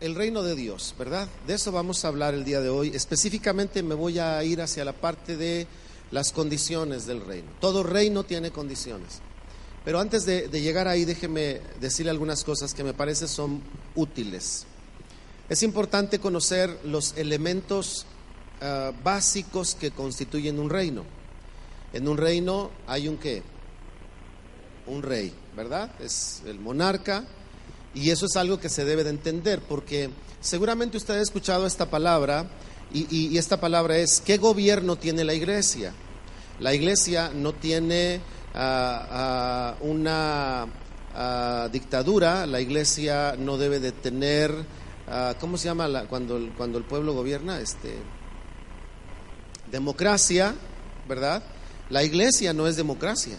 el reino de Dios, ¿verdad? De eso vamos a hablar el día de hoy. Específicamente me voy a ir hacia la parte de las condiciones del reino. Todo reino tiene condiciones. Pero antes de, llegar ahí, déjeme decirle algunas cosas que me parece son útiles. Es importante conocer los elementos ah, básicos que constituyen un reino. En un reino hay un qué? Un rey, ¿verdad? Es el monarca, y eso es algo que se debe de entender, porque seguramente usted ha escuchado esta palabra, y, esta palabra es, ¿qué gobierno tiene la iglesia? La iglesia no tiene ah, ah, una ah, dictadura, la iglesia no debe de tener, ¿cómo se llama cuando, cuando el pueblo gobierna? Este, democracia, ¿verdad? La iglesia no es democracia.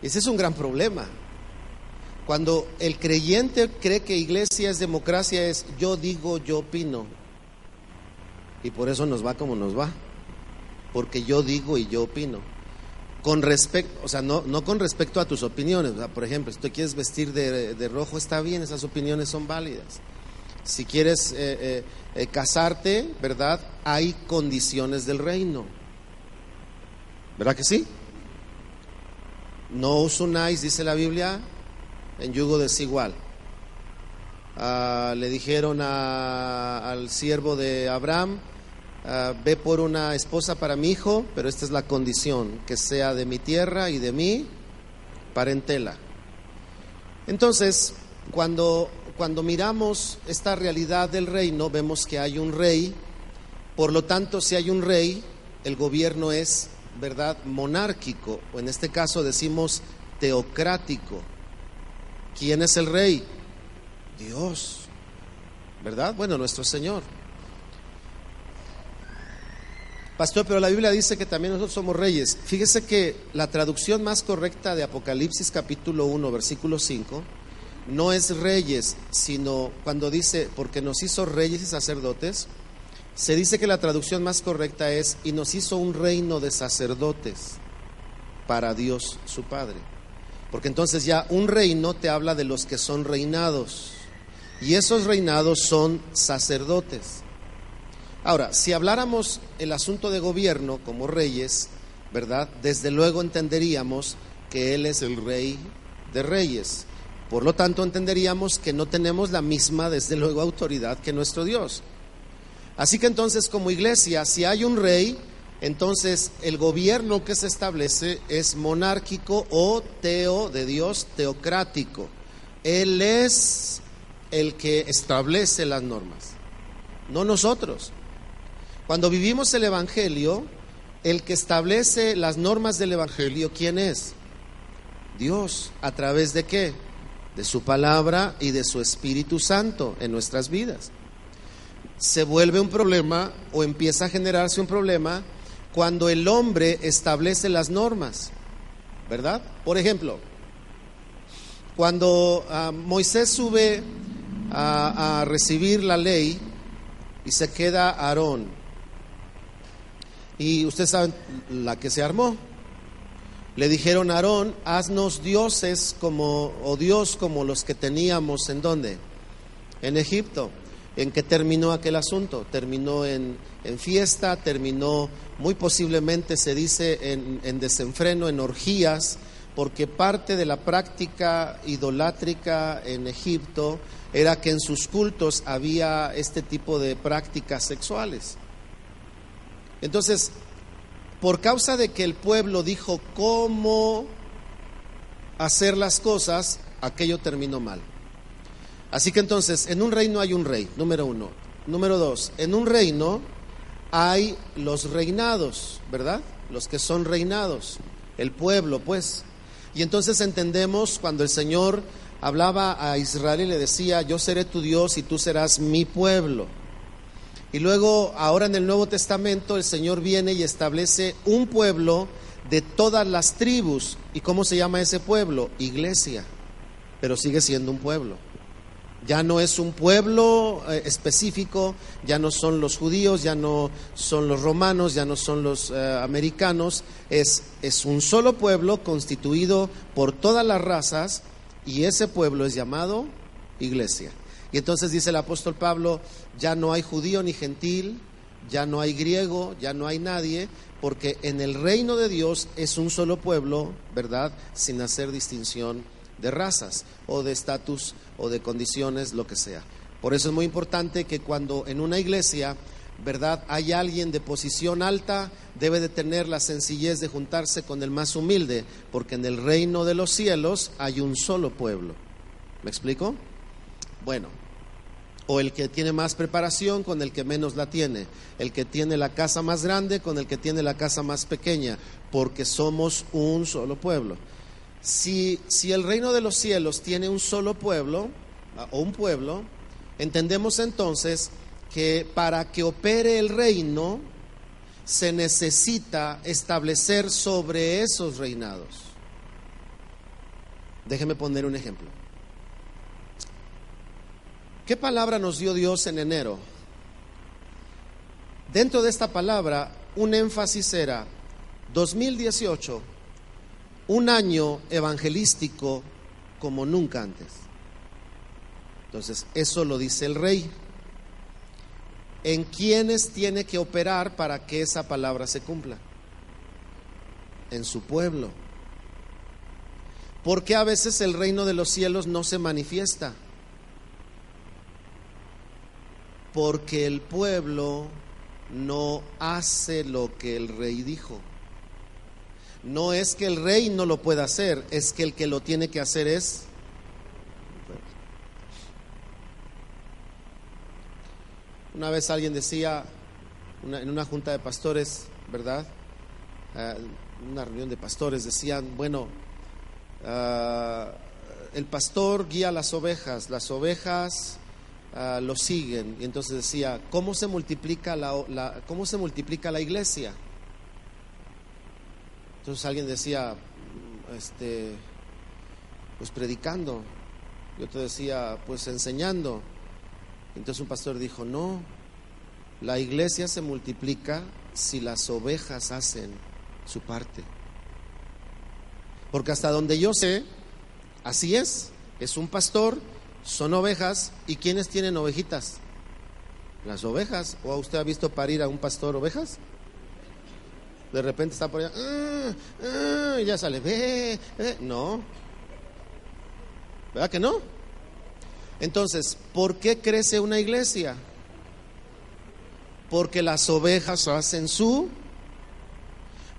Ese es un gran problema. Cuando el creyente cree que iglesia es democracia, es yo digo, yo opino. Y por eso nos va como nos va. Porque yo digo y yo opino. Con respecto, o sea, no, no con respecto a tus opiniones. por ejemplo, si tú quieres vestir de, rojo, está bien, esas opiniones son válidas. Si quieres eh, eh, eh, casarte, ¿verdad? Hay condiciones del reino. ¿Verdad que sí? No os unáis, dice la Biblia, en yugo desigual. Ah, le dijeron al siervo de Abraham, ah, ve por una esposa para mi hijo, pero esta es la condición, que sea de mi tierra y de mi parentela. Entonces, cuando, cuando miramos esta realidad del reino, vemos que hay un rey, por lo tanto, si hay un rey, el gobierno es, ¿verdad?, monárquico, o en este caso decimos teocrático. ¿Quién es el rey? Dios, ¿verdad? Bueno, nuestro Señor. Pastor, pero la Biblia dice que también nosotros somos reyes. Fíjese que la traducción más correcta de Apocalipsis capítulo 1, versículo 5, no es reyes, sino cuando dice, porque nos hizo reyes y sacerdotes, se dice que la traducción más correcta es, y nos hizo un reino de sacerdotes para Dios su Padre. Porque entonces ya un reino te habla de los que son reinados. Y esos reinados son sacerdotes. Ahora, si habláramos el asunto de gobierno como reyes, ¿verdad? Desde luego entenderíamos que Él es el rey de reyes. Por lo tanto, entenderíamos que no tenemos la misma, desde luego, autoridad que nuestro Dios. Así que entonces, como iglesia, si hay un rey, entonces, el gobierno que se establece es monárquico o teo de Dios, teocrático. Él es el que establece las normas, no nosotros. Cuando vivimos el Evangelio, el que establece las normas del Evangelio, ¿quién es? Dios. ¿A través de qué? De su palabra y de su Espíritu Santo en nuestras vidas. Se vuelve un problema o empieza a generarse un problema cuando el hombre establece las normas, ¿verdad? Por ejemplo, cuando ah, Moisés sube a, recibir la ley y se queda Aarón, y ustedes saben la que se armó, le dijeron a Aarón, haznos dioses como, o Dios como los que teníamos en dónde? En Egipto. ¿En qué terminó aquel asunto? Terminó en, fiesta, terminó muy posiblemente, se dice, en, desenfreno, en orgías, porque parte de la práctica idolátrica en Egipto era que en sus cultos había este tipo de prácticas sexuales. Entonces, por causa de que el pueblo dijo cómo hacer las cosas, aquello terminó mal. Así que entonces, en un reino hay un rey, número uno. Número dos, en un reino hay los reinados, ¿verdad? Los que son reinados, el pueblo, pues. Y entonces entendemos cuando el Señor hablaba a Israel y le decía, yo seré tu Dios y tú serás mi pueblo. Y luego, ahora en el Nuevo Testamento, el Señor viene y establece un pueblo de todas las tribus. ¿Y cómo se llama ese pueblo? Iglesia. Pero sigue siendo un pueblo. Ya no es un pueblo eh, específico, ya no son los judíos, ya no son los romanos, ya no son los eh, americanos, es, es un solo pueblo constituido por todas las razas y ese pueblo es llamado iglesia. Y entonces dice el apóstol Pablo, ya no hay judío ni gentil, ya no hay griego, ya no hay nadie, porque en el reino de Dios es un solo pueblo, ¿verdad? Sin hacer distinción de razas o de estatus o de condiciones, lo que sea. Por eso es muy importante que cuando en una iglesia, ¿verdad? Hay alguien de posición alta, debe de tener la sencillez de juntarse con el más humilde, porque en el reino de los cielos hay un solo pueblo. ¿Me explico? Bueno, o el que tiene más preparación con el que menos la tiene, el que tiene la casa más grande con el que tiene la casa más pequeña, porque somos un solo pueblo. Si, si el reino de los cielos tiene un solo pueblo, ah, o un pueblo, entendemos entonces que para que opere el reino se necesita establecer sobre esos reinados. Déjeme poner un ejemplo. ¿Qué palabra nos dio Dios en enero? Dentro de esta palabra, un énfasis era 2018, un año evangelístico como nunca antes. Entonces, eso lo dice el rey. ¿En quiénes tiene que operar para que esa palabra se cumpla? En su pueblo. ¿Por qué a veces el reino de los cielos no se manifiesta? Porque el pueblo no hace lo que el rey dijo. No es que el rey no lo pueda hacer, es que el que lo tiene que hacer es Una vez alguien decía en una junta de pastores, ¿verdad? Eh, una reunión de pastores decían, bueno, ah, el pastor guía las ovejas, las ovejas ah, lo siguen. Y entonces decía, ¿cómo se multiplica la, cómo se multiplica la iglesia? Entonces alguien decía, este, pues predicando. Y otro decía, pues enseñando. Entonces un pastor dijo, no, la iglesia se multiplica si las ovejas hacen su parte. Porque hasta donde yo sé, así es, es un pastor, son ovejas, ¿y quiénes tienen ovejitas? Las ovejas. ¿O usted ha visto parir a un pastor ovejas? De repente está por allá, ah, ah", y ya sale, ve, ve. no. ¿Verdad que no? Entonces, ¿por qué crece una iglesia? Porque las ovejas hacen su...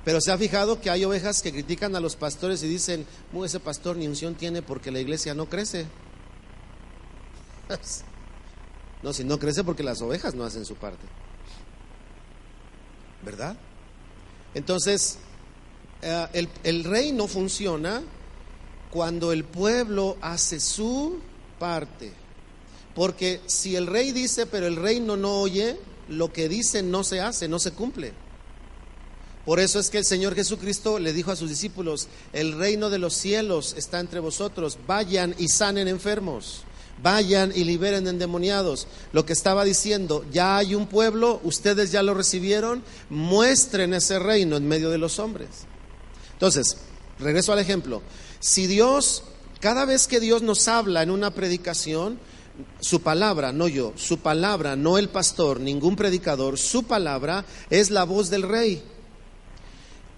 Pero se ha fijado que hay ovejas que critican a los pastores y dicen, ese pastor ni unción tiene porque la iglesia no crece. No, si no crece porque las ovejas no hacen su parte. ¿Verdad? Entonces, eh, el, el reino funciona cuando el pueblo hace su parte. Porque si el rey dice, pero el reino no oye, lo que dice no se hace, no se cumple. Por eso es que el Señor Jesucristo le dijo a sus discípulos, el reino de los cielos está entre vosotros, vayan y sanen enfermos, vayan y liberen endemoniados. Lo que estaba diciendo, ya hay un pueblo, ustedes ya lo recibieron, muestren ese reino en medio de los hombres. Entonces, regreso al ejemplo, si Dios cada vez que Dios nos habla en una predicación, su palabra, no yo, su palabra, no el pastor, ningún predicador, su palabra es la voz del rey.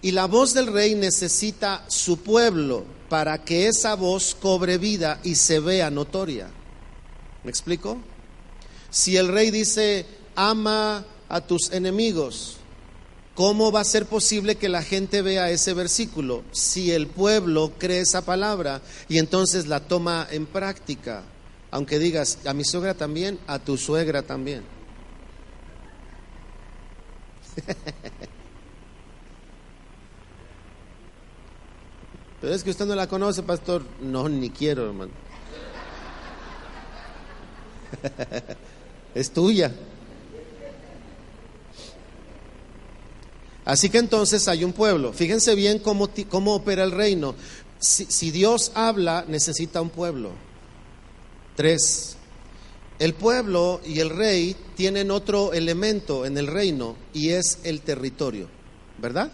Y la voz del rey necesita su pueblo para que esa voz cobre vida y se vea notoria. ¿Me explico? Si el rey dice, ama a tus enemigos, ¿Cómo va a ser posible que la gente vea ese versículo si el pueblo cree esa palabra y entonces la toma en práctica? Aunque digas, a mi suegra también, a tu suegra también. Pero es que usted no la conoce, pastor. No, ni quiero, hermano. es tuya. Así que entonces hay un pueblo. Fíjense bien cómo, cómo opera el reino. Si, Dios habla, necesita un pueblo. Tres. El pueblo y el rey tienen otro elemento en el reino y es el territorio, ¿verdad?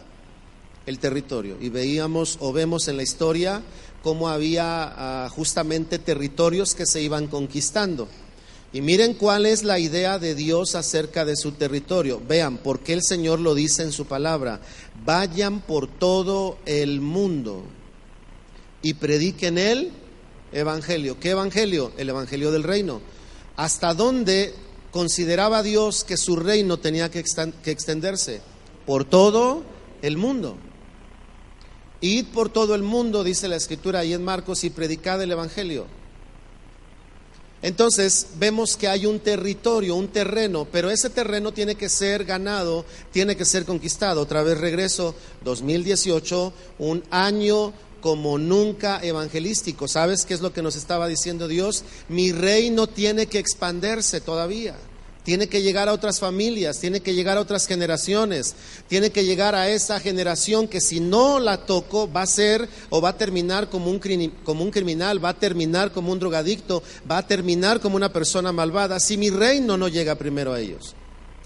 el territorio. Y veíamos o vemos en la historia cómo había ah, justamente territorios que se iban conquistando. Y miren cuál es la idea de Dios acerca de su territorio. Vean, por qué el Señor lo dice en su palabra. Vayan por todo el mundo y prediquen el evangelio. ¿Qué evangelio? El evangelio del reino. ¿Hasta dónde consideraba Dios que su reino tenía que extenderse? Por todo el mundo. Id por todo el mundo, dice la escritura ahí en Marcos, y predicad el evangelio. Entonces vemos que hay un territorio, un terreno, pero ese terreno tiene que ser ganado, tiene que ser conquistado. Otra vez regreso, 2018, un año como nunca evangelístico. ¿Sabes qué es lo que nos estaba diciendo Dios? Mi reino tiene que expandirse todavía tiene que llegar a otras familias, tiene que llegar a otras generaciones, tiene que llegar a esa generación que si no la toco va a ser o va a terminar como un, como un criminal, va a terminar como un drogadicto, va a terminar como una persona malvada si mi reino no llega primero a ellos.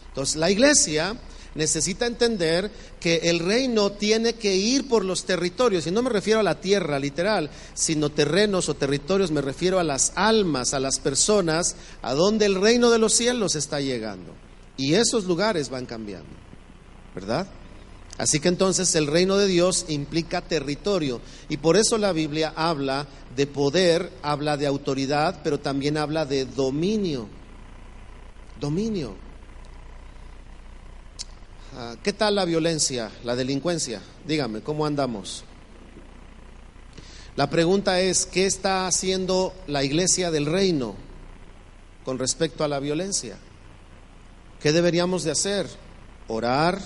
Entonces la iglesia necesita entender que el reino tiene que ir por los territorios, y no me refiero a la tierra literal, sino terrenos o territorios, me refiero a las almas, a las personas, a donde el reino de los cielos está llegando. Y esos lugares van cambiando, ¿verdad? Así que entonces el reino de Dios implica territorio y por eso la Biblia habla de poder, habla de autoridad, pero también habla de dominio. Dominio. Ah, ¿Qué tal la violencia, la delincuencia? Dígame, ¿cómo andamos? La pregunta es, ¿qué está haciendo la iglesia del reino con respecto a la violencia? ¿Qué deberíamos de hacer? Orar,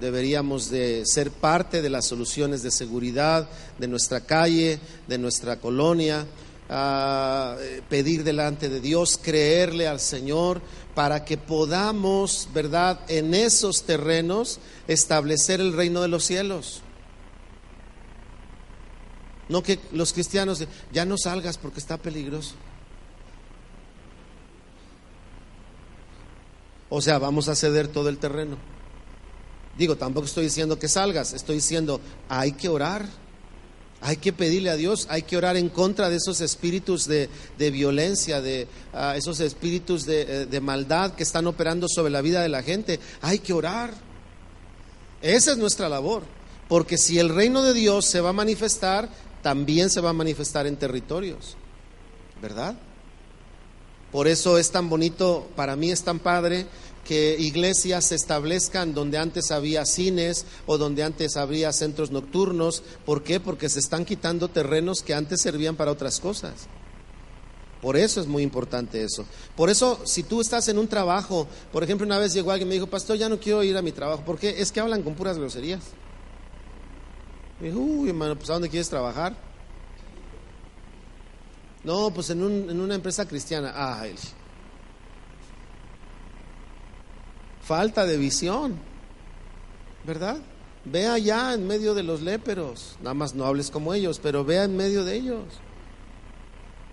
deberíamos de ser parte de las soluciones de seguridad de nuestra calle, de nuestra colonia, ah, pedir delante de Dios, creerle al Señor, para que podamos, ¿verdad?, en esos terrenos establecer el reino de los cielos. No que los cristianos, ya no salgas porque está peligroso. O sea, vamos a ceder todo el terreno. Digo, tampoco estoy diciendo que salgas, estoy diciendo, hay que orar. Hay que pedirle a Dios, hay que orar en contra de esos espíritus de, violencia, de ah, esos espíritus eh, de, maldad que están operando sobre la vida de la gente. Hay que orar. Esa es nuestra labor. Porque si el reino de Dios se va a manifestar, también se va a manifestar en territorios. ¿Verdad? Por eso es tan bonito, para mí es tan padre que iglesias se establezcan donde antes había cines o donde antes había centros nocturnos. ¿Por qué? Porque se están quitando terrenos que antes servían para otras cosas. Por eso es muy importante eso. Por eso, si tú estás en un trabajo, por ejemplo, una vez llegó alguien y me dijo, pastor, ya no quiero ir a mi trabajo, porque es que hablan con puras groserías. Me dijo, uy, hermano, pues ¿a dónde quieres trabajar? No, pues en, en una empresa cristiana. Ah, él. Falta de visión, ¿verdad? Ve allá en medio de los léperos, nada más no hables como ellos, pero vea en medio de ellos.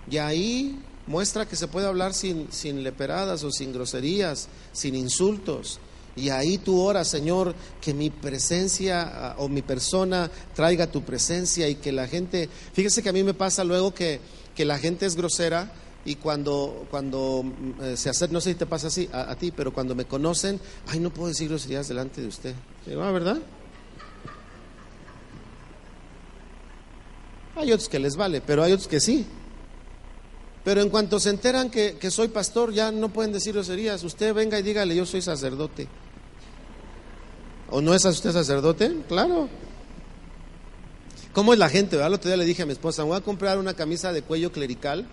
Y ahí muestra que se puede hablar sin, sin leperadas o sin groserías, sin insultos. Y ahí tú oras, Señor, que mi presencia ah, o mi persona traiga tu presencia y que la gente, fíjese que a mí me pasa luego que, que la gente es grosera y cuando, cuando mm, eh, se hace, no sé si te pasa así a, ti, pero cuando me conocen, ay, no puedo decir groserías delante de usted. Digo, ah, ¿verdad? Hay otros que les vale, pero hay otros que sí. Pero en cuanto se enteran que, que soy pastor, ya no pueden decir groserías. Usted venga y dígale, yo soy sacerdote. ¿O no es usted sacerdote? Claro. ¿Cómo es la gente? El otro día le dije a mi esposa, voy a comprar una camisa de cuello clerical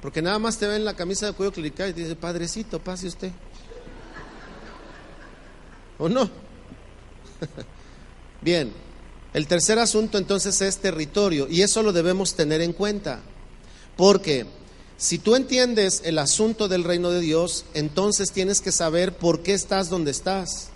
porque nada más te ven la camisa de cuello clerical y te dice, padrecito, pase usted. ¿O no? Bien, el tercer asunto entonces es territorio y eso lo debemos tener en cuenta. Porque si tú entiendes el asunto del reino de Dios, entonces tienes que saber por qué estás donde estás.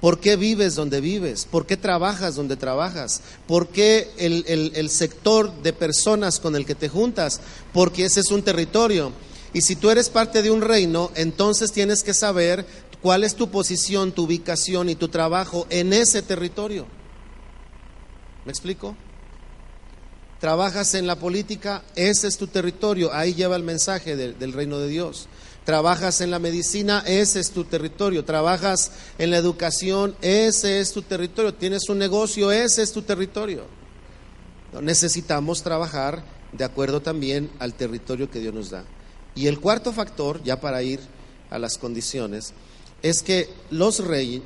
¿Por qué vives donde vives? ¿Por qué trabajas donde trabajas? ¿Por qué el, sector de personas con el que te juntas? Porque ese es un territorio. Y si tú eres parte de un reino, entonces tienes que saber ¿Cuál es tu posición, tu ubicación y tu trabajo en ese territorio? ¿Me explico? Trabajas en la política, ese es tu territorio, ahí lleva el mensaje del reino de Dios. Trabajas en la medicina, ese es tu territorio. Trabajas en la educación, ese es tu territorio. Tienes un negocio, ese es tu territorio. Necesitamos trabajar de acuerdo también al territorio que Dios nos da. Y el cuarto factor, ya para ir a las condiciones, es que los,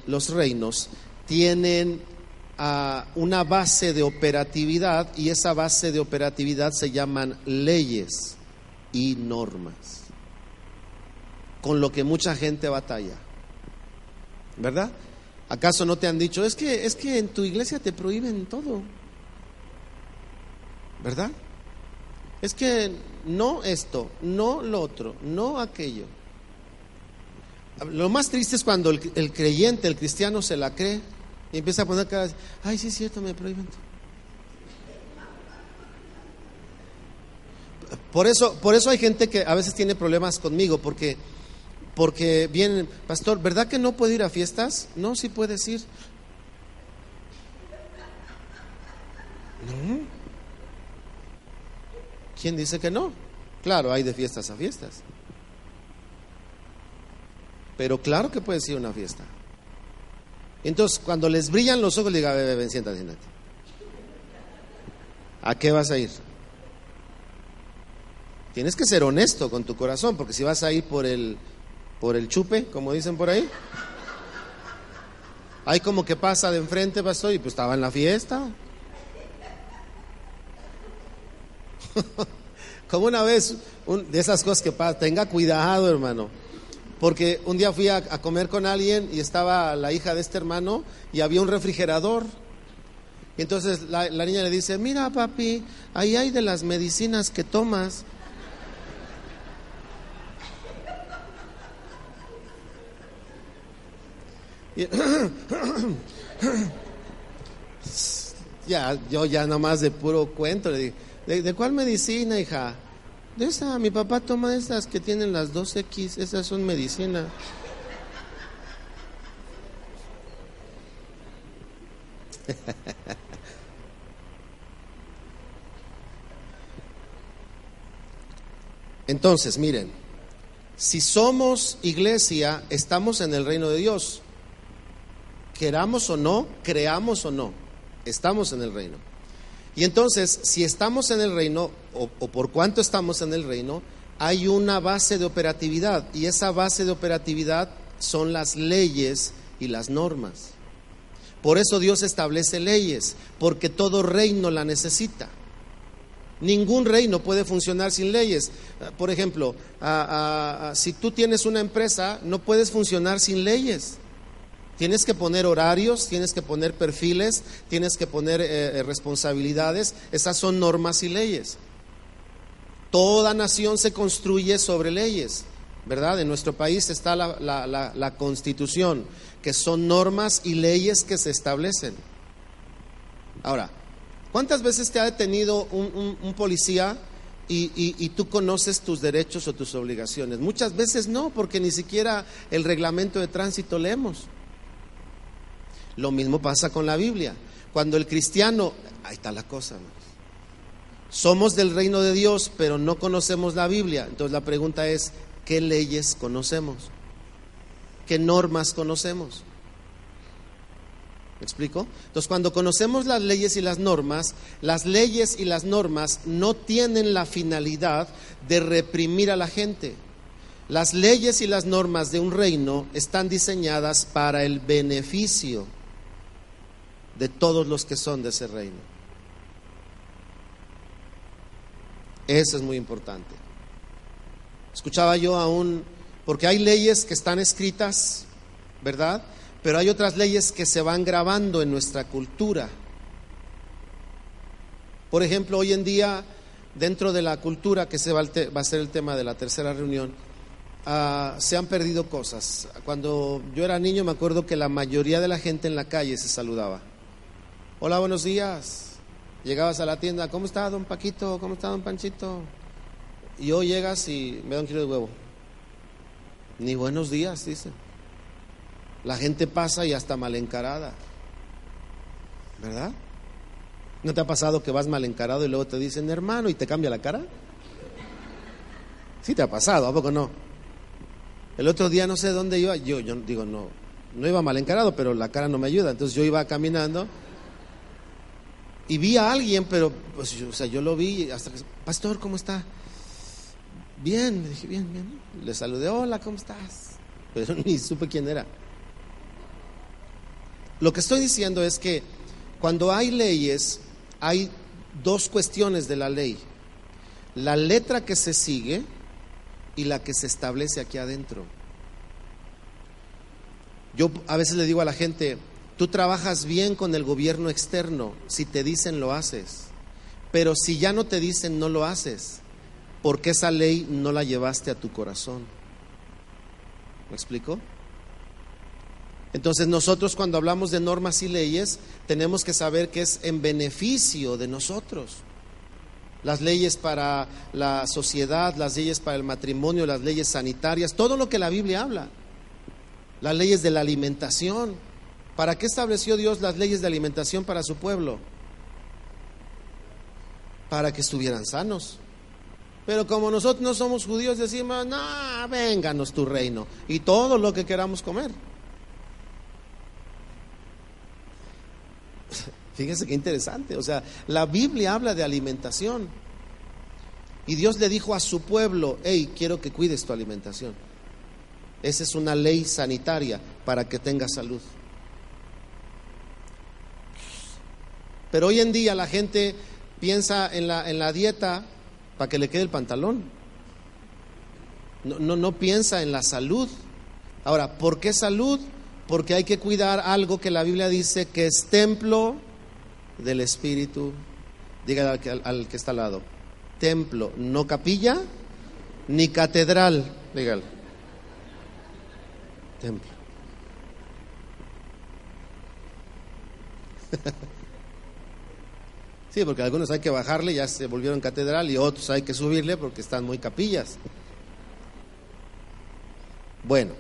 los reinos tienen ah, una base de operatividad y esa base de operatividad se llaman leyes y normas, con lo que mucha gente batalla. ¿Verdad? ¿Acaso no te han dicho, es que, es que en tu iglesia te prohíben todo? ¿Verdad? Es que no esto, no lo otro, no aquello. Lo más triste es cuando el, creyente, el cristiano, se la cree y empieza a poner cara, ay, sí es cierto, me prohíben. Por eso, por eso hay gente que a veces tiene problemas conmigo, porque, porque vienen, pastor, ¿verdad que no puede ir a fiestas? No, sí puedes ir. ¿Quién dice que no? Claro, hay de fiestas a fiestas. Pero claro que puedes ir a una fiesta. Entonces, cuando les brillan los ojos, le diga, ven, ven, siéntate, siéntate. ¿A qué vas a ir? Tienes que ser honesto con tu corazón, porque si vas a ir por el, por el chupe, como dicen por ahí, hay como que pasa de enfrente, pastor, y pues estaba en la fiesta. Como una vez, de esas cosas que pasa, tenga cuidado, hermano. Porque un día fui a, comer con alguien y estaba la hija de este hermano y había un refrigerador. Y entonces la, la niña le dice, mira papi, ahí hay de las medicinas que tomas. ya, yo ya nomás de puro cuento le dije, ¿De, cuál medicina, hija? De esa, mi papá toma estas que tienen las 2X, esas son medicina. Entonces, miren, si somos iglesia, estamos en el reino de Dios. Queramos o no, creamos o no, estamos en el reino. Y entonces, si estamos en el reino, o, por cuánto estamos en el reino, hay una base de operatividad. Y esa base de operatividad son las leyes y las normas. Por eso Dios establece leyes, porque todo reino la necesita. Ningún reino puede funcionar sin leyes. Por ejemplo, si tú tienes una empresa, no puedes funcionar sin leyes. Tienes que poner horarios, tienes que poner perfiles, tienes que poner eh, eh, responsabilidades. Esas son normas y leyes. Toda nación se construye sobre leyes, ¿verdad? En nuestro país está la, constitución, que son normas y leyes que se establecen. Ahora, ¿cuántas veces te ha detenido un, policía y, y, tú conoces tus derechos o tus obligaciones? Muchas veces no, porque ni siquiera el reglamento de tránsito leemos. Lo mismo pasa con la Biblia. Cuando el cristiano, ahí está la cosa, somos del reino de Dios, pero no conocemos la Biblia. Entonces la pregunta es, ¿qué leyes conocemos? ¿Qué normas conocemos? ¿Me explico? Entonces cuando conocemos las leyes y las normas, las leyes y las normas no tienen la finalidad de reprimir a la gente. Las leyes y las normas de un reino están diseñadas para el beneficio de todos los que son de ese reino. Eso es muy importante. Escuchaba yo aún, porque hay leyes que están escritas, ¿verdad? Pero hay otras leyes que se van grabando en nuestra cultura. Por ejemplo, hoy en día, dentro de la cultura, que se va, a ser el tema de la tercera reunión, ah, se han perdido cosas. Cuando yo era niño me acuerdo que la mayoría de la gente en la calle se saludaba. Hola, buenos días. Llegabas a la tienda, ¿cómo está don Paquito? ¿Cómo está don Panchito? Y hoy llegas y me da un kilo de huevo. Ni buenos días, dice. La gente pasa y hasta mal encarada. ¿Verdad? ¿No te ha pasado que vas mal encarado y luego te dicen hermano y te cambia la cara? Sí te ha pasado, ¿a poco no? El otro día no sé dónde iba, yo, yo digo, no, no iba mal encarado, pero la cara no me ayuda. Entonces yo iba caminando y vi a alguien, pero pues, yo, o sea, yo lo vi hasta que, pastor, ¿cómo está? Bien, le dije, bien, bien. Le saludé, hola, ¿cómo estás? Pero ni supe quién era. Lo que estoy diciendo es que cuando hay leyes, hay dos cuestiones de la ley. La letra que se sigue y la que se establece aquí adentro. Yo a veces le digo a la gente, tú trabajas bien con el gobierno externo, si te dicen lo haces, pero si ya no te dicen no lo haces, porque esa ley no la llevaste a tu corazón. ¿Me explico? Entonces nosotros cuando hablamos de normas y leyes tenemos que saber que es en beneficio de nosotros. Las leyes para la sociedad, las leyes para el matrimonio, las leyes sanitarias, todo lo que la Biblia habla. Las leyes de la alimentación. ¿Para qué estableció Dios las leyes de alimentación para su pueblo? Para que estuvieran sanos. Pero como nosotros no somos judíos, decimos, no, vénganos tu reino y todo lo que queramos comer. Fíjense qué interesante. O sea, la Biblia habla de alimentación. Y Dios le dijo a su pueblo, hey, quiero que cuides tu alimentación. Esa es una ley sanitaria para que tengas salud. Pero hoy en día la gente piensa en la, en la dieta para que le quede el pantalón. No, no, no piensa en la salud. Ahora, ¿por qué salud? Porque hay que cuidar algo que la Biblia dice que es templo del Espíritu. Dígale al al que está al lado. Templo, no capilla, ni catedral. Dígale. Templo. Sí, porque algunos hay que bajarle, ya se volvieron catedral, y otros hay que subirle porque están muy capillas. Bueno,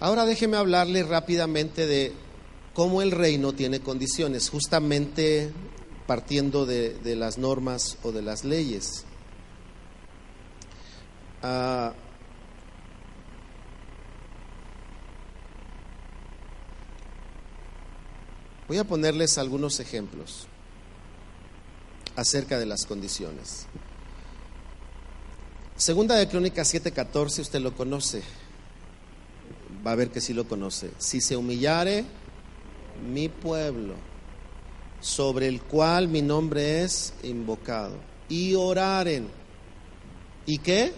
ahora déjeme hablarle rápidamente de cómo el reino tiene condiciones, justamente partiendo de, de las normas o de las leyes. Ah, Voy a ponerles algunos ejemplos acerca de las condiciones. Segunda de Crónicas 7:14, usted lo conoce. Va a ver que sí lo conoce. Si se humillare mi pueblo, sobre el cual mi nombre es invocado, y oraren. ¿Y qué?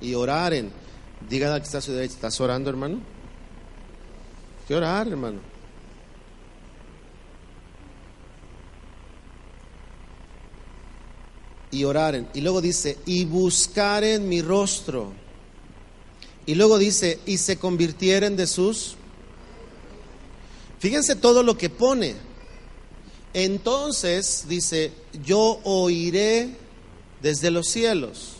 Y oraren. Diga que está a su derecha, ¿estás orando, hermano? ¿Qué orar, hermano? Y oraren. Y luego dice, y buscaren mi rostro. Y luego dice, y se convirtieren de sus... Fíjense todo lo que pone. Entonces dice, yo oiré desde los cielos.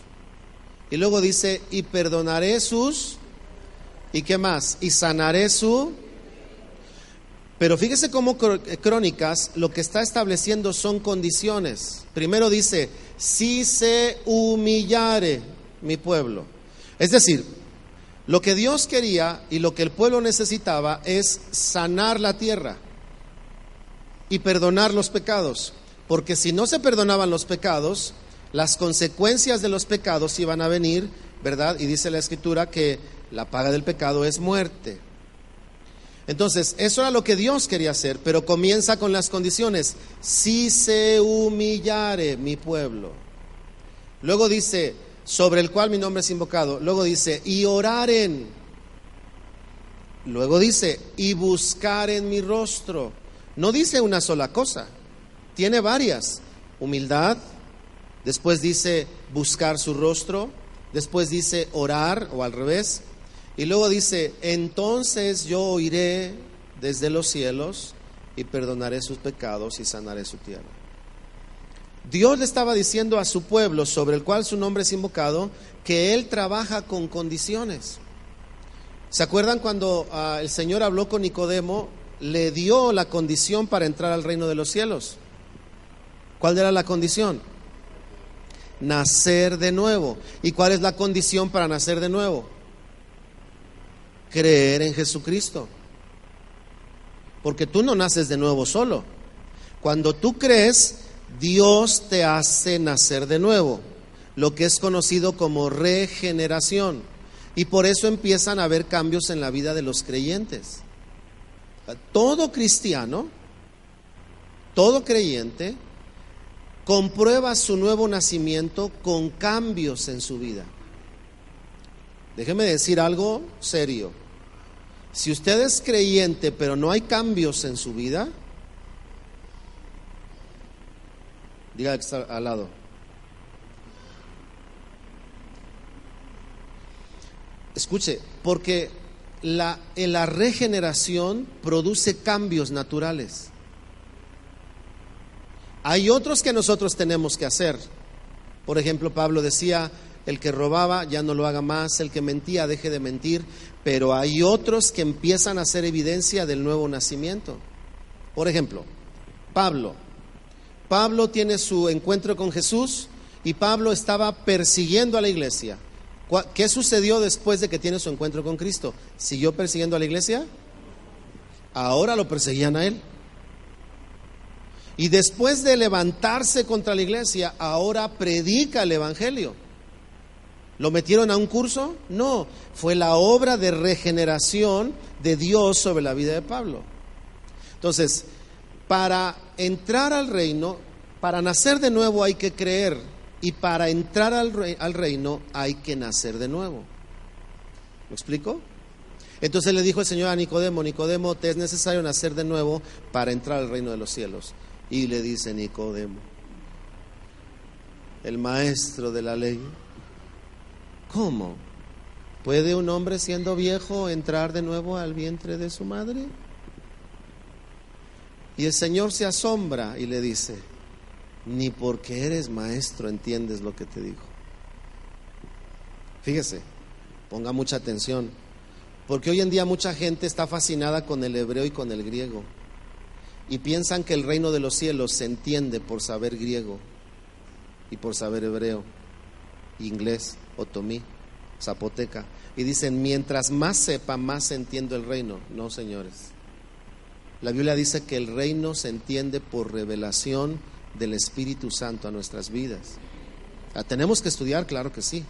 Y luego dice, y perdonaré sus... ¿Y qué más? Y sanaré su... Pero fíjese cómo Crónicas lo que está estableciendo son condiciones. Primero dice, si se humillare mi pueblo. Es decir, lo que Dios quería y lo que el pueblo necesitaba es sanar la tierra y perdonar los pecados. Porque si no se perdonaban los pecados, las consecuencias de los pecados iban a venir, ¿verdad? Y dice la escritura que la paga del pecado es muerte. Entonces, eso era lo que Dios quería hacer, pero comienza con las condiciones. Si se humillare mi pueblo. Luego dice, sobre el cual mi nombre es invocado. Luego dice, y oraren. Luego dice, y buscaren mi rostro. No dice una sola cosa, tiene varias. Humildad, después dice buscar su rostro, después dice orar o al revés, y luego dice, entonces yo oiré desde los cielos y perdonaré sus pecados y sanaré su tierra. Dios le estaba diciendo a su pueblo, sobre el cual su nombre es invocado, que Él trabaja con condiciones. ¿Se acuerdan cuando ah, el Señor habló con Nicodemo? Le dio la condición para entrar al reino de los cielos. ¿Cuál era la condición? Nacer de nuevo. ¿Y cuál es la condición para nacer de nuevo? Creer en Jesucristo. Porque tú no naces de nuevo solo. Cuando tú crees, Dios te hace nacer de nuevo, lo que es conocido como regeneración. Y por eso empiezan a haber cambios en la vida de los creyentes. Todo cristiano, todo creyente, comprueba su nuevo nacimiento con cambios en su vida. Déjeme decir algo serio. Si usted es creyente pero no hay cambios en su vida, diga que está al lado, Escuche, porque la, la regeneración produce cambios naturales. Hay otros que nosotros tenemos que hacer. Por ejemplo, Pablo decía, el que robaba ya no lo haga más, el que mentía deje de mentir, pero hay otros que empiezan a hacer evidencia del nuevo nacimiento. Por ejemplo, Pablo. Pablo tiene su encuentro con Jesús y Pablo estaba persiguiendo a la iglesia. ¿Qué sucedió después de que tiene su encuentro con Cristo? ¿Siguió persiguiendo a la iglesia? Ahora lo perseguían a él. Y después de levantarse contra la iglesia, ahora predica el Evangelio. ¿Lo metieron a un curso? No, fue la obra de regeneración de Dios sobre la vida de Pablo. Entonces, para entrar al reino, para nacer de nuevo hay que creer y para entrar al, reino hay que nacer de nuevo. ¿Me explico? Entonces le dijo el Señor a Nicodemo, Nicodemo, te es necesario nacer de nuevo para entrar al reino de los cielos. Y le dice Nicodemo, el maestro de la ley, ¿cómo? ¿Puede un hombre siendo viejo entrar de nuevo al vientre de su madre? Y el Señor se asombra y le dice, ni porque eres maestro entiendes lo que te digo. Fíjese, ponga mucha atención, porque hoy en día mucha gente está fascinada con el hebreo y con el griego, y piensan que el reino de los cielos se entiende por saber griego y por saber hebreo, inglés, otomí, zapoteca, y dicen, mientras más sepa, más entiendo el reino. No, señores. La Biblia dice que el reino se entiende por revelación del Espíritu Santo a nuestras vidas. ¿La tenemos que estudiar? Claro que sí.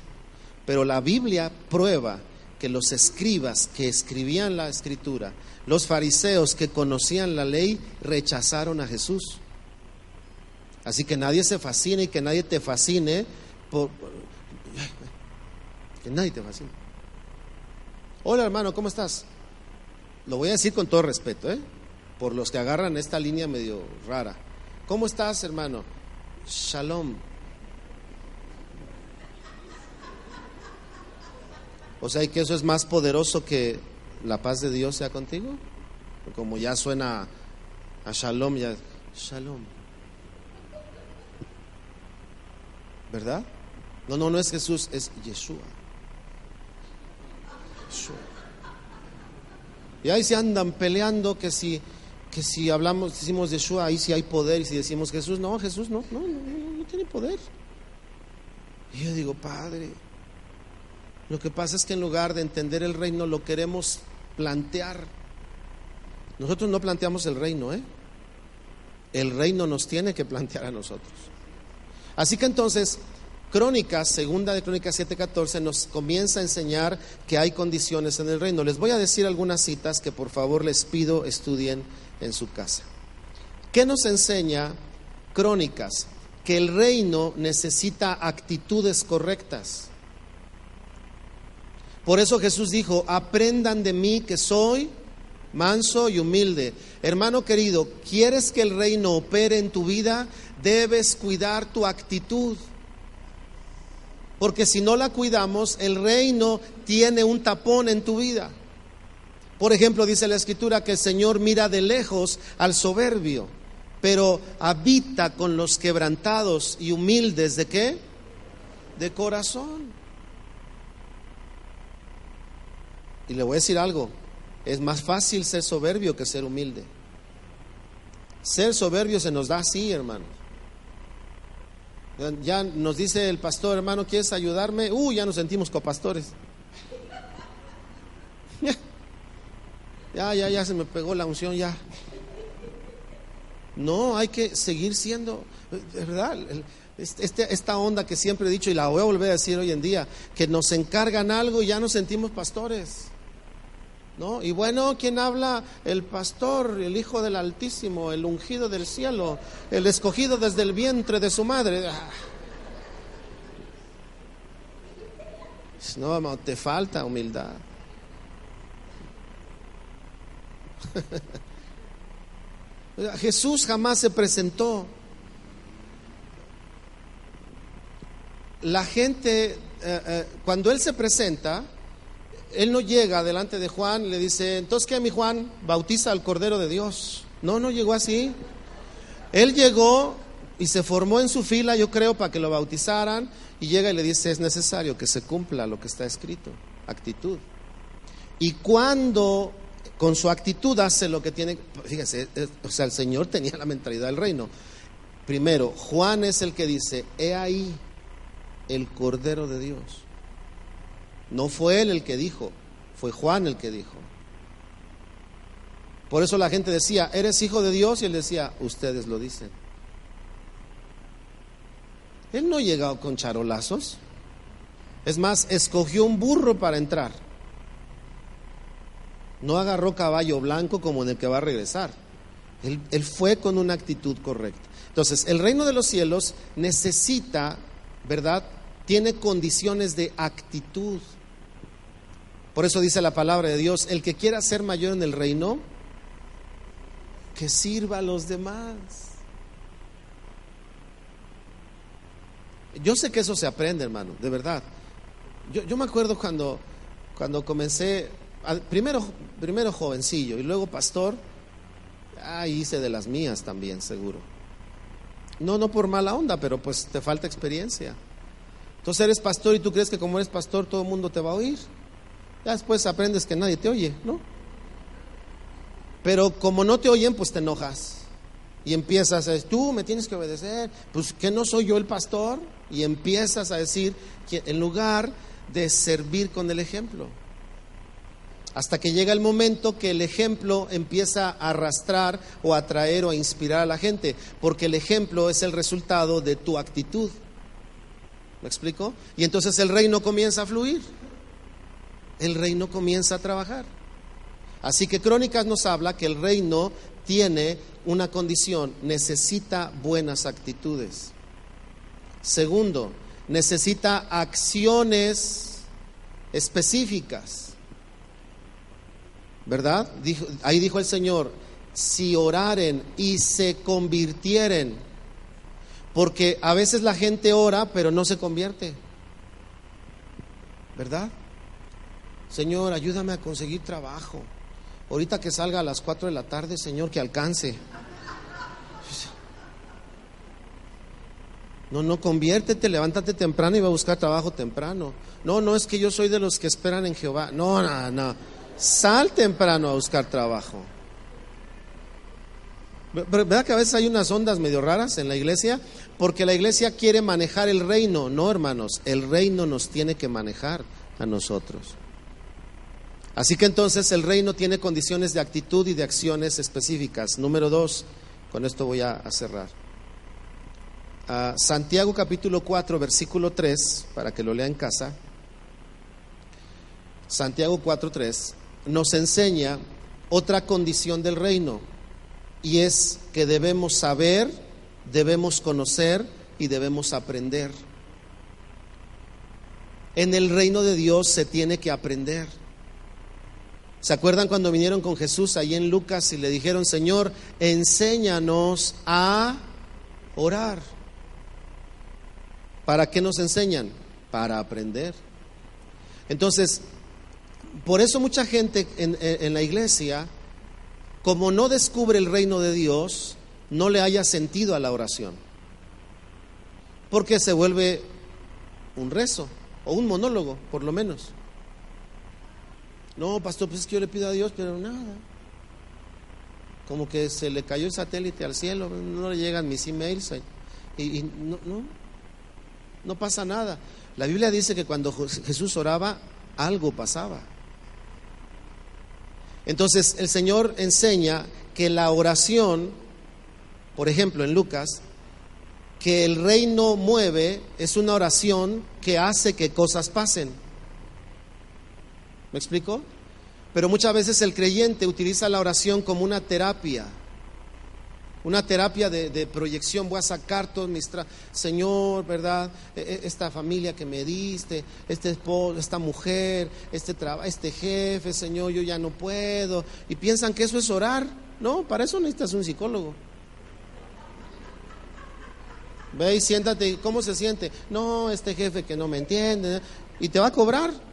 Pero la Biblia prueba que los escribas que escribían la escritura, los fariseos que conocían la ley, rechazaron a Jesús. Así que nadie se fascine y que nadie te fascine por... Que nadie te fascine. Hola hermano, ¿cómo estás? Lo voy a decir con todo respeto, ¿eh? Por los que agarran esta línea medio rara. ¿Cómo estás, hermano? Shalom. O sea, ¿y que eso es más poderoso que la paz de Dios sea contigo? Como ya suena a shalom, ya shalom. ¿Verdad? No, no, no es Jesús, es Yeshua. Y ahí se andan peleando que si que si hablamos, decimos Yeshua, ahí sí hay poder, y si decimos Jesús, no, Jesús no, no, no, no, tiene poder. Y yo digo, Padre, lo que pasa es que en lugar de entender el reino, lo queremos plantear. Nosotros no planteamos el reino, ¿eh? El reino nos tiene que plantear a nosotros. Así que entonces, Crónicas, segunda de Crónicas 7:14, nos comienza a enseñar que hay condiciones en el reino. Les voy a decir algunas citas que por favor les pido estudien en su casa. ¿Qué nos enseña Crónicas? Que el reino necesita actitudes correctas. Por eso Jesús dijo, aprendan de mí que soy manso y humilde. Hermano querido, ¿quieres que el reino opere en tu vida? Debes cuidar tu actitud. Porque si no la cuidamos, el reino tiene un tapón en tu vida. Por ejemplo, dice la escritura que el Señor mira de lejos al soberbio, pero habita con los quebrantados y humildes de qué? De corazón. Y le voy a decir algo, es más fácil ser soberbio que ser humilde. Ser soberbio se nos da así, hermano. Ya nos dice el pastor, hermano, ¿quieres ayudarme? Uh, ya nos sentimos copastores. Ya, ya, ya se me pegó la unción, ya. No, hay que seguir siendo, ¿verdad? Este, esta onda que siempre he dicho y la voy a volver a decir hoy en día, que nos encargan algo y ya nos sentimos pastores. Y bueno, ¿quién habla? El pastor, el Hijo del Altísimo, el ungido del cielo, el escogido desde el vientre de su madre. Ah. No, te falta humildad. Jesús jamás se presentó. La gente, eh, eh, cuando Él se presenta, Él no llega delante de Juan y le dice, entonces ¿qué mi Juan? Bautiza al Cordero de Dios. No, no llegó así. Él llegó y se formó en su fila, yo creo, para que lo bautizaran, y llega y le dice, es necesario que se cumpla lo que está escrito, actitud. Y cuando con su actitud hace lo que tiene. Fíjese, o sea, el Señor tenía la mentalidad del reino. Primero, Juan es el que dice: He ahí el Cordero de Dios. No fue él el que dijo, fue Juan el que dijo. Por eso la gente decía: ¿Eres hijo de Dios? Y él decía: Ustedes lo dicen. Él no llegó con charolazos. Es más, escogió un burro para entrar. No agarró caballo blanco como en el que va a regresar. Él, fue con una actitud correcta. Entonces, el reino de los cielos necesita, ¿verdad? Tiene condiciones de actitud. Por eso dice la palabra de Dios, el que quiera ser mayor en el reino, que sirva a los demás. Yo sé que eso se aprende, hermano, de verdad. Yo, me acuerdo cuando, cuando comencé primero, primero jovencillo y luego pastor, ahí hice de las mías también, seguro. No, no por mala onda, pero pues te falta experiencia. Entonces eres pastor y tú crees que como eres pastor todo el mundo te va a oír. Ya después aprendes que nadie te oye, ¿no? Pero como no te oyen, pues te enojas. Y empiezas a decir, tú me tienes que obedecer, pues que no soy yo el pastor. Y empiezas a decir que en lugar de servir con el ejemplo hasta que llega el momento que el ejemplo empieza a arrastrar o a atraer o a inspirar a la gente, porque el ejemplo es el resultado de tu actitud. ¿Me explico? Y entonces el reino comienza a fluir, el reino comienza a trabajar. Así que Crónicas nos habla que el reino tiene una condición, necesita buenas actitudes. Segundo, necesita acciones específicas. ¿verdad? ahí dijo el Señor, si oraren y se convirtieren, porque a veces la gente ora pero no se convierte, ¿verdad? Señor, ayúdame a conseguir trabajo. Ahorita que salga a las 4 de la tarde, Señor, que alcance. No, no, conviértete, levántate temprano y va a buscar trabajo temprano. No, no es que yo soy de los que esperan en Jehová. No, no, no. Sal temprano a buscar trabajo. ¿Verdad que a veces hay unas ondas medio raras en la iglesia? Porque la iglesia quiere manejar el reino. No, hermanos, el reino nos tiene que manejar a nosotros. Así que entonces el reino tiene condiciones de actitud y de acciones específicas. Número dos, con esto voy a, cerrar. Ah, Santiago capítulo 4, versículo 3, para que lo lea en casa. Santiago 4, 3 nos enseña otra condición del reino y es que debemos saber, debemos conocer y debemos aprender. En el reino de Dios se tiene que aprender. ¿Se acuerdan cuando vinieron con Jesús ahí en Lucas y le dijeron, Señor, enséñanos a orar? ¿Para qué nos enseñan? Para aprender. Entonces, por eso mucha gente en, la iglesia, como no descubre el reino de Dios, no le haya sentido a la oración. Porque se vuelve un rezo o un monólogo, por lo menos. No, pastor, pues es que yo le pido a Dios, pero nada. Como que se le cayó el satélite al cielo, no le llegan mis emails y, no, no, no pasa nada. La Biblia dice que cuando Jesús oraba, algo pasaba. Entonces el Señor enseña que la oración, por ejemplo en Lucas, que el reino mueve es una oración que hace que cosas pasen. ¿Me explico? Pero muchas veces el creyente utiliza la oración como una terapia, una terapia de, proyección. Voy a sacar todos mis... Señor, ¿verdad? E, e, esta familia que me diste, este esposo, esta mujer, este, este jefe, Señor, yo ya no puedo. Y piensan que eso es orar. No, para eso necesitas un psicólogo. Ve y siéntate, ¿cómo se siente? No, este jefe que no me entiende. Y te va a cobrar.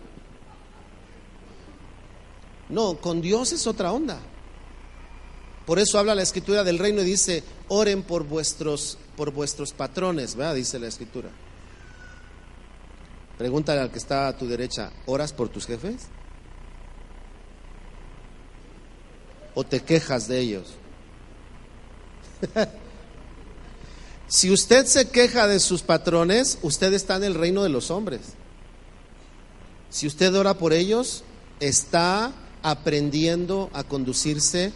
No, con Dios es otra onda. Por eso habla la escritura del reino y dice, oren por vuestros, por vuestros patrones, ¿verdad? Dice la escritura. Pregúntale al que está a tu derecha, ¿oras por tus jefes? ¿O te quejas de ellos? si usted se queja de sus patrones, usted está en el reino de los hombres. Si usted ora por ellos, está aprendiendo a conducirse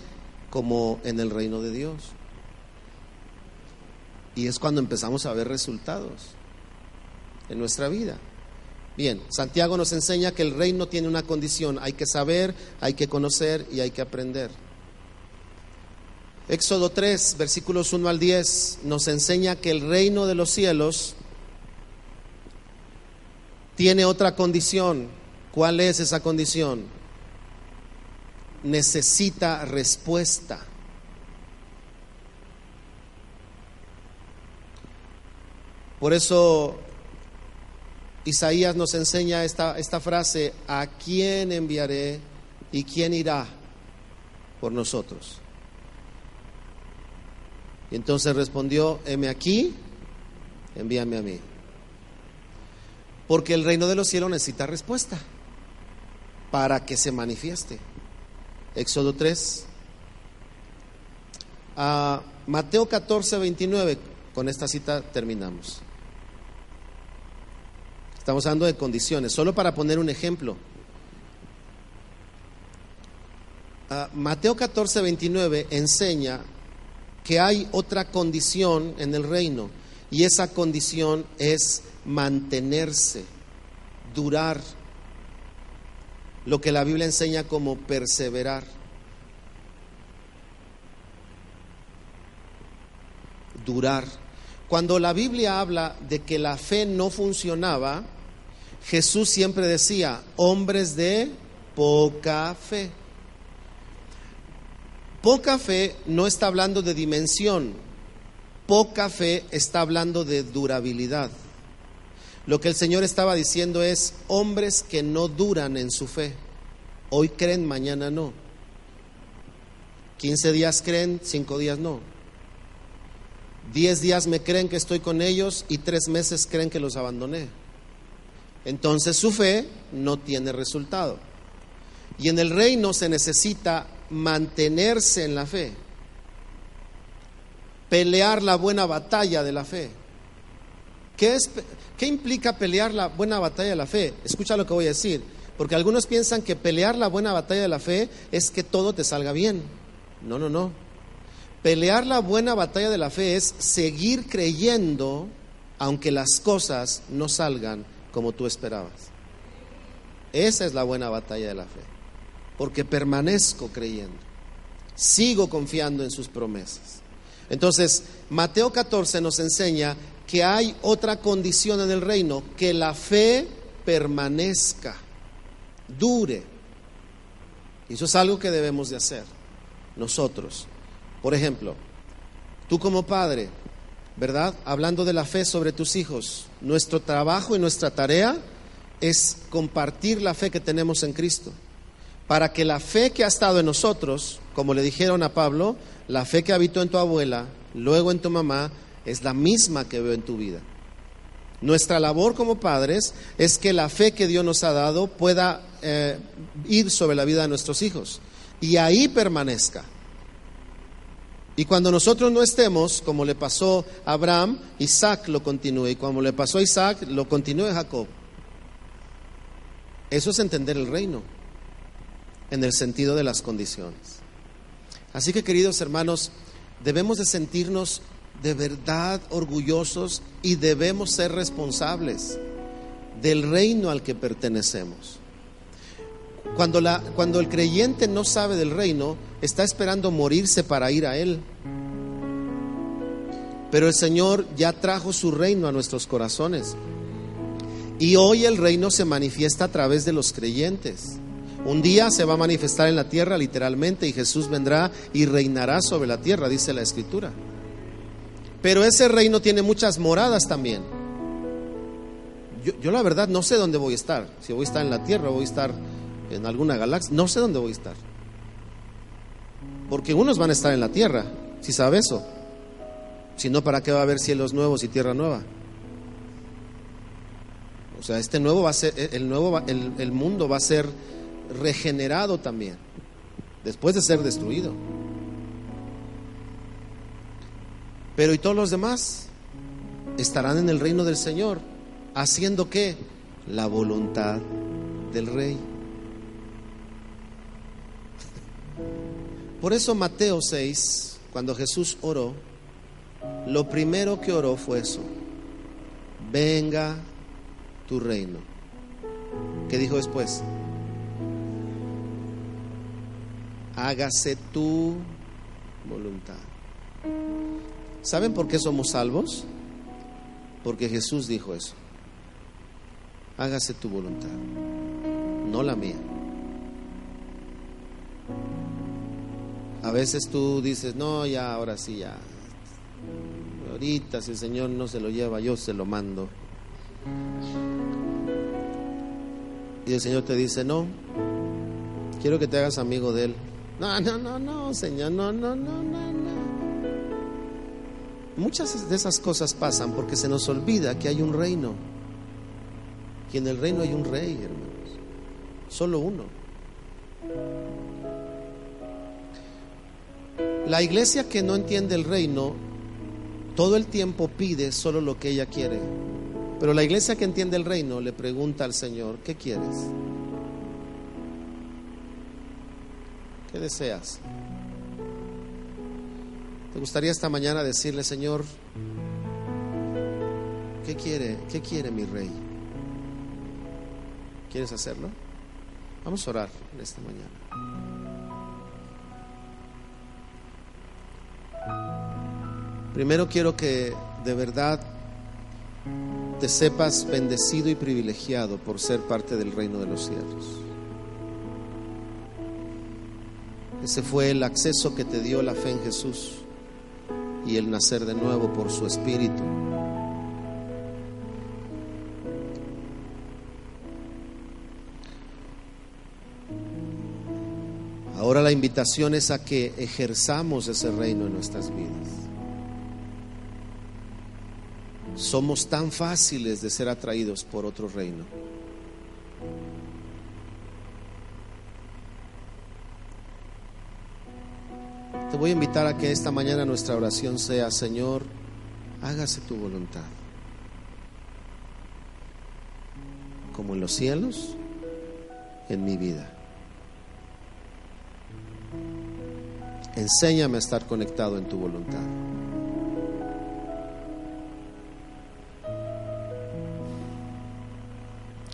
como en el reino de Dios. Y es cuando empezamos a ver resultados en nuestra vida. Bien, Santiago nos enseña que el reino tiene una condición, hay que saber, hay que conocer y hay que aprender. Éxodo 3, versículos 1 al 10, nos enseña que el reino de los cielos tiene otra condición. ¿Cuál es esa condición? Necesita respuesta. Por eso Isaías nos enseña esta, esta frase, ¿a quién enviaré y quién irá por nosotros? Y entonces respondió, heme aquí, envíame a mí. Porque el reino de los cielos necesita respuesta para que se manifieste. Éxodo 3. A Mateo 14, 29. Con esta cita terminamos. Estamos hablando de condiciones. Solo para poner un ejemplo. Mateo 14, 29 enseña que hay otra condición en el reino y esa condición es mantenerse, durar lo que la Biblia enseña como perseverar. Durar. Cuando la Biblia habla de que la fe no funcionaba, Jesús siempre decía, hombres de poca fe. Poca fe no está hablando de dimensión, poca fe está hablando de durabilidad. Lo que el Señor estaba diciendo es, hombres que no duran en su fe. Hoy creen, mañana no. 15 días creen, 5 días no. 10 días me creen que estoy con ellos y 3 meses creen que los abandoné. Entonces su fe no tiene resultado. Y en el reino se necesita mantenerse en la fe, pelear la buena batalla de la fe. ¿Qué, es, ¿Qué implica pelear la buena batalla de la fe? Escucha lo que voy a decir, porque algunos piensan que pelear la buena batalla de la fe es que todo te salga bien. No, no, no. Pelear la buena batalla de la fe es seguir creyendo aunque las cosas no salgan como tú esperabas. Esa es la buena batalla de la fe, porque permanezco creyendo, sigo confiando en sus promesas. Entonces, Mateo 14 nos enseña que hay otra condición en el reino, que la fe permanezca, dure. Y eso es algo que debemos de hacer nosotros. Por ejemplo, tú como padre, ¿verdad? Hablando de la fe sobre tus hijos, nuestro trabajo y nuestra tarea es compartir la fe que tenemos en Cristo, para que la fe que ha estado en nosotros, como le dijeron a Pablo, la fe que habitó en tu abuela, luego en tu mamá, es la misma que veo en tu vida. Nuestra labor como padres es que la fe que Dios nos ha dado pueda eh, ir sobre la vida de nuestros hijos y ahí permanezca. Y cuando nosotros no estemos, como le pasó a Abraham, Isaac lo continúe. Y como le pasó a Isaac, lo continúe Jacob. Eso es entender el reino en el sentido de las condiciones. Así que queridos hermanos, debemos de sentirnos de verdad orgullosos y debemos ser responsables del reino al que pertenecemos. Cuando, la, cuando el creyente no sabe del reino, está esperando morirse para ir a él. Pero el Señor ya trajo su reino a nuestros corazones. Y hoy el reino se manifiesta a través de los creyentes. Un día se va a manifestar en la tierra literalmente y Jesús vendrá y reinará sobre la tierra, dice la escritura. Pero ese reino tiene muchas moradas también. Yo, la verdad no sé dónde voy a estar. Si voy a estar en la tierra, voy a estar en alguna galaxia. No sé dónde voy a estar. Porque unos van a estar en la tierra, si sabe eso. Si no, ¿para qué va a haber cielos nuevos y tierra nueva? O sea, este nuevo va a ser, el nuevo, el, el mundo va a ser regenerado también, después de ser destruido. Pero ¿y todos los demás? Estarán en el reino del Señor, haciendo qué? La voluntad del Rey. Por eso Mateo 6, cuando Jesús oró, lo primero que oró fue eso. Venga tu reino. ¿Qué dijo después? Hágase tu voluntad. ¿Saben por qué somos salvos? Porque Jesús dijo eso. Hágase tu voluntad, no la mía. A veces tú dices, no, ya, ahora sí, ya. Ahorita si el Señor no se lo lleva, yo se lo mando. Y el Señor te dice, no, quiero que te hagas amigo de Él. No, no, no, no, Señor, no, no, no, no. Muchas de esas cosas pasan porque se nos olvida que hay un reino. Y en el reino hay un rey, hermanos. Solo uno. La iglesia que no entiende el reino todo el tiempo pide solo lo que ella quiere. Pero la iglesia que entiende el reino le pregunta al Señor, ¿qué quieres? ¿Qué deseas? ¿Te gustaría esta mañana decirle, Señor, ¿qué quiere? ¿Qué quiere mi rey? ¿Quieres hacerlo? Vamos a orar esta mañana. Primero quiero que de verdad te sepas bendecido y privilegiado por ser parte del reino de los cielos. Ese fue el acceso que te dio la fe en Jesús y el nacer de nuevo por su espíritu. Ahora la invitación es a que ejerzamos ese reino en nuestras vidas. Somos tan fáciles de ser atraídos por otro reino. Voy a invitar a que esta mañana nuestra oración sea, Señor, hágase tu voluntad. Como en los cielos, en mi vida. Enséñame a estar conectado en tu voluntad.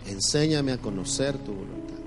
Enséñame a conocer tu voluntad.